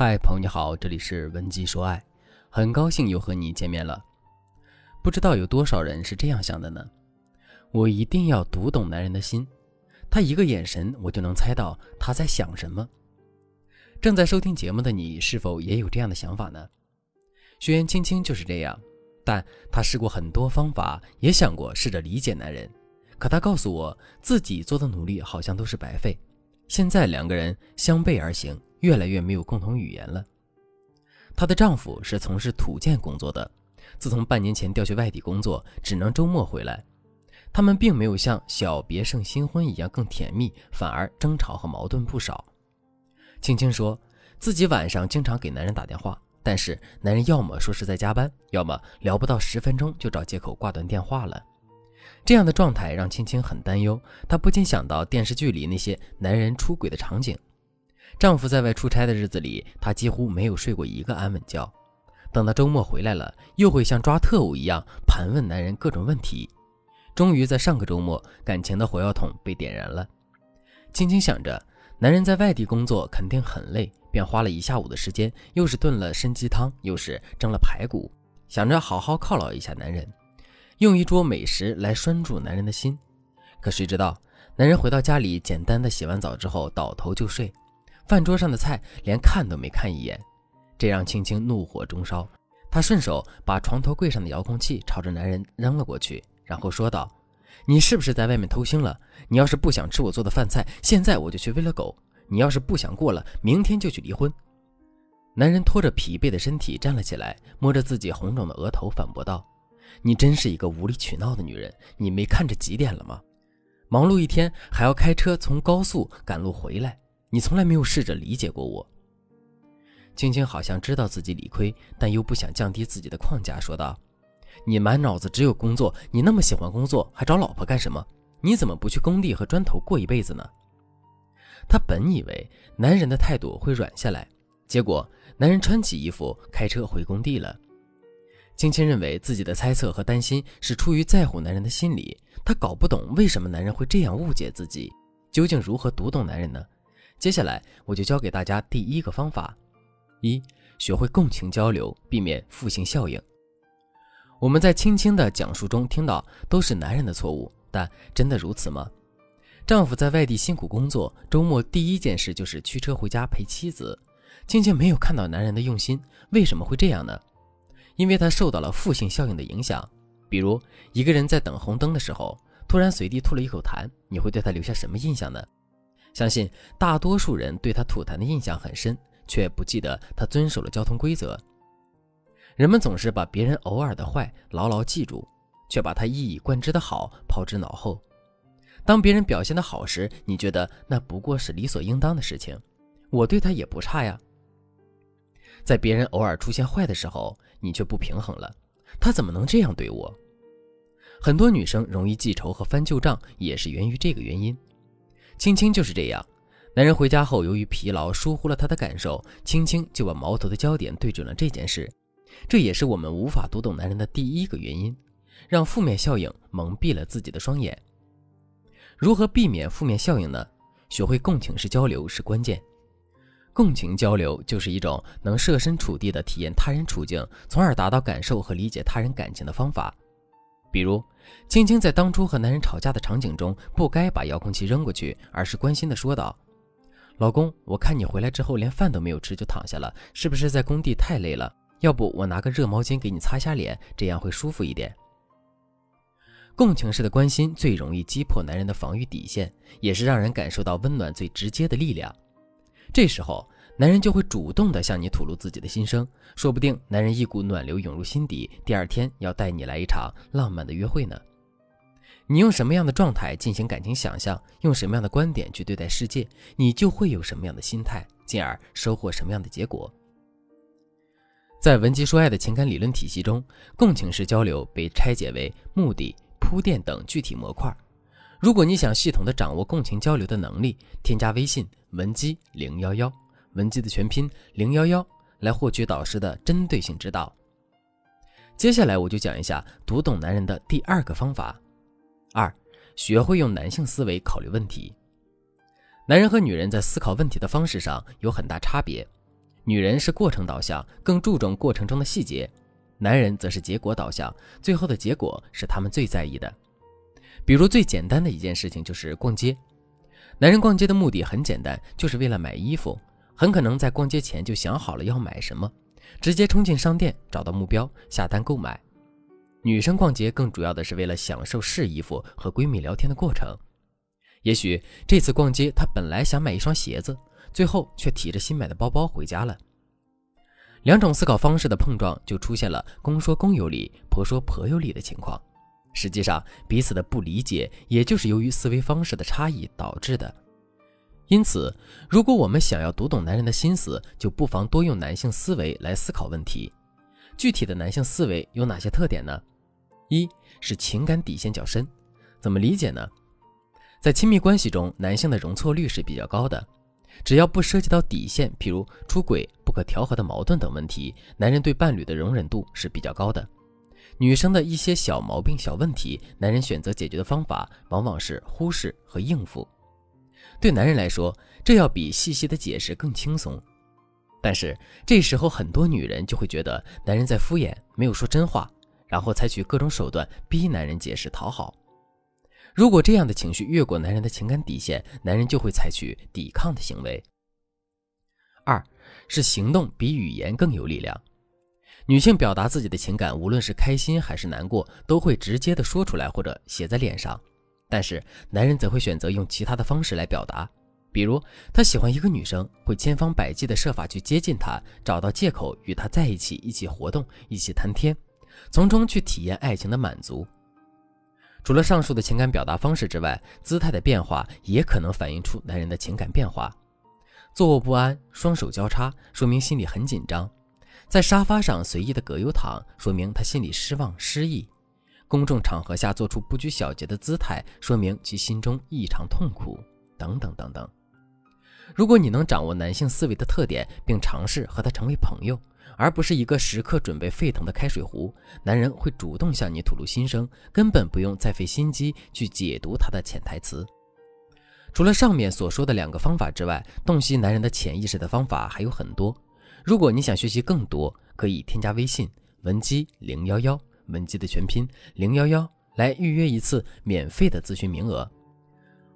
嗨，朋友你好，这里是文姬说爱，很高兴又和你见面了。不知道有多少人是这样想的呢？我一定要读懂男人的心，他一个眼神，我就能猜到他在想什么。正在收听节目的你，是否也有这样的想法呢？学员青青就是这样，但她试过很多方法，也想过试着理解男人，可她告诉我自己做的努力好像都是白费。现在两个人相背而行。越来越没有共同语言了。她的丈夫是从事土建工作的，自从半年前调去外地工作，只能周末回来。他们并没有像小别胜新婚一样更甜蜜，反而争吵和矛盾不少。青青说自己晚上经常给男人打电话，但是男人要么说是在加班，要么聊不到十分钟就找借口挂断电话了。这样的状态让青青很担忧，她不禁想到电视剧里那些男人出轨的场景。丈夫在外出差的日子里，她几乎没有睡过一个安稳觉。等到周末回来了，又会像抓特务一样盘问男人各种问题。终于在上个周末，感情的火药桶被点燃了。青青想着，男人在外地工作肯定很累，便花了一下午的时间，又是炖了参鸡汤，又是蒸了排骨，想着好好犒劳一下男人，用一桌美食来拴住男人的心。可谁知道，男人回到家里，简单的洗完澡之后，倒头就睡。饭桌上的菜连看都没看一眼，这让青青怒火中烧。她顺手把床头柜上的遥控器朝着男人扔了过去，然后说道：“你是不是在外面偷腥了？你要是不想吃我做的饭菜，现在我就去喂了狗。你要是不想过了，明天就去离婚。”男人拖着疲惫的身体站了起来，摸着自己红肿的额头，反驳道：“你真是一个无理取闹的女人！你没看这几点了吗？忙碌一天还要开车从高速赶路回来。”你从来没有试着理解过我。青青好像知道自己理亏，但又不想降低自己的框架，说道：“你满脑子只有工作，你那么喜欢工作，还找老婆干什么？你怎么不去工地和砖头过一辈子呢？”她本以为男人的态度会软下来，结果男人穿起衣服开车回工地了。青青认为自己的猜测和担心是出于在乎男人的心理，她搞不懂为什么男人会这样误解自己，究竟如何读懂男人呢？接下来我就教给大家第一个方法：一、学会共情交流，避免负性效应。我们在轻轻的讲述中听到都是男人的错误，但真的如此吗？丈夫在外地辛苦工作，周末第一件事就是驱车回家陪妻子。青青没有看到男人的用心，为什么会这样呢？因为他受到了负性效应的影响。比如一个人在等红灯的时候，突然随地吐了一口痰，你会对他留下什么印象呢？相信大多数人对他吐痰的印象很深，却不记得他遵守了交通规则。人们总是把别人偶尔的坏牢牢记住，却把他一以贯之的好抛之脑后。当别人表现的好时，你觉得那不过是理所应当的事情，我对他也不差呀。在别人偶尔出现坏的时候，你却不平衡了，他怎么能这样对我？很多女生容易记仇和翻旧账，也是源于这个原因。青青就是这样，男人回家后由于疲劳疏忽了他的感受，青青就把矛头的焦点对准了这件事，这也是我们无法读懂男人的第一个原因，让负面效应蒙蔽了自己的双眼。如何避免负面效应呢？学会共情式交流是关键。共情交流就是一种能设身处地的体验他人处境，从而达到感受和理解他人感情的方法。比如，青青在当初和男人吵架的场景中，不该把遥控器扔过去，而是关心的说道：“老公，我看你回来之后连饭都没有吃就躺下了，是不是在工地太累了？要不我拿个热毛巾给你擦下脸，这样会舒服一点。”共情式的关心最容易击破男人的防御底线，也是让人感受到温暖最直接的力量。这时候，男人就会主动的向你吐露自己的心声，说不定男人一股暖流涌入心底，第二天要带你来一场浪漫的约会呢。你用什么样的状态进行感情想象，用什么样的观点去对待世界，你就会有什么样的心态，进而收获什么样的结果。在文姬说爱的情感理论体系中，共情式交流被拆解为目的、铺垫等具体模块。如果你想系统的掌握共情交流的能力，添加微信文姬零幺幺。文姬的全拼零幺幺，来获取导师的针对性指导。接下来我就讲一下读懂男人的第二个方法。二，学会用男性思维考虑问题。男人和女人在思考问题的方式上有很大差别。女人是过程导向，更注重过程中的细节；男人则是结果导向，最后的结果是他们最在意的。比如最简单的一件事情就是逛街，男人逛街的目的很简单，就是为了买衣服，很可能在逛街前就想好了要买什么，直接冲进商店找到目标下单购买。女生逛街更主要的是为了享受试衣服和闺蜜聊天的过程。也许这次逛街，她本来想买一双鞋子，最后却提着新买的包包回家了。两种思考方式的碰撞，就出现了公说公有理，婆说婆有理的情况。实际上，彼此的不理解，也就是由于思维方式的差异导致的。因此，如果我们想要读懂男人的心思，就不妨多用男性思维来思考问题。具体的男性思维有哪些特点呢？一是情感底线较深，怎么理解呢？在亲密关系中，男性的容错率是比较高的，只要不涉及到底线，譬如出轨、不可调和的矛盾等问题，男人对伴侣的容忍度是比较高的。女生的一些小毛病、小问题，男人选择解决的方法往往是忽视和应付。对男人来说，这要比细细的解释更轻松。但是这时候，很多女人就会觉得男人在敷衍，没有说真话，然后采取各种手段逼男人解释讨好。如果这样的情绪越过男人的情感底线，男人就会采取抵抗的行为。二是行动比语言更有力量。女性表达自己的情感，无论是开心还是难过，都会直接的说出来或者写在脸上。但是男人则会选择用其他的方式来表达，比如他喜欢一个女生，会千方百计的设法去接近她，找到借口与她在一起，一起活动，一起谈天，从中去体验爱情的满足。除了上述的情感表达方式之外，姿态的变化也可能反映出男人的情感变化。坐卧不安，双手交叉，说明心里很紧张；在沙发上随意的葛优躺，说明他心里失望失意；公众场合下做出不拘小节的姿态，说明其心中异常痛苦。等等等等。如果你能掌握男性思维的特点，并尝试和他成为朋友。而不是一个时刻准备沸腾的开水壶，男人会主动向你吐露心声，根本不用再费心机去解读他的潜台词。除了上面所说的两个方法之外，洞悉男人的潜意识的方法还有很多。如果你想学习更多，可以添加微信文姬零幺幺，文姬的全拼零幺幺，来预约一次免费的咨询名额。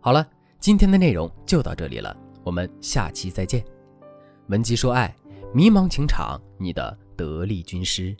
好了，今天的内容就到这里了，我们下期再见。文姬说爱。迷茫情场，你的得力军师。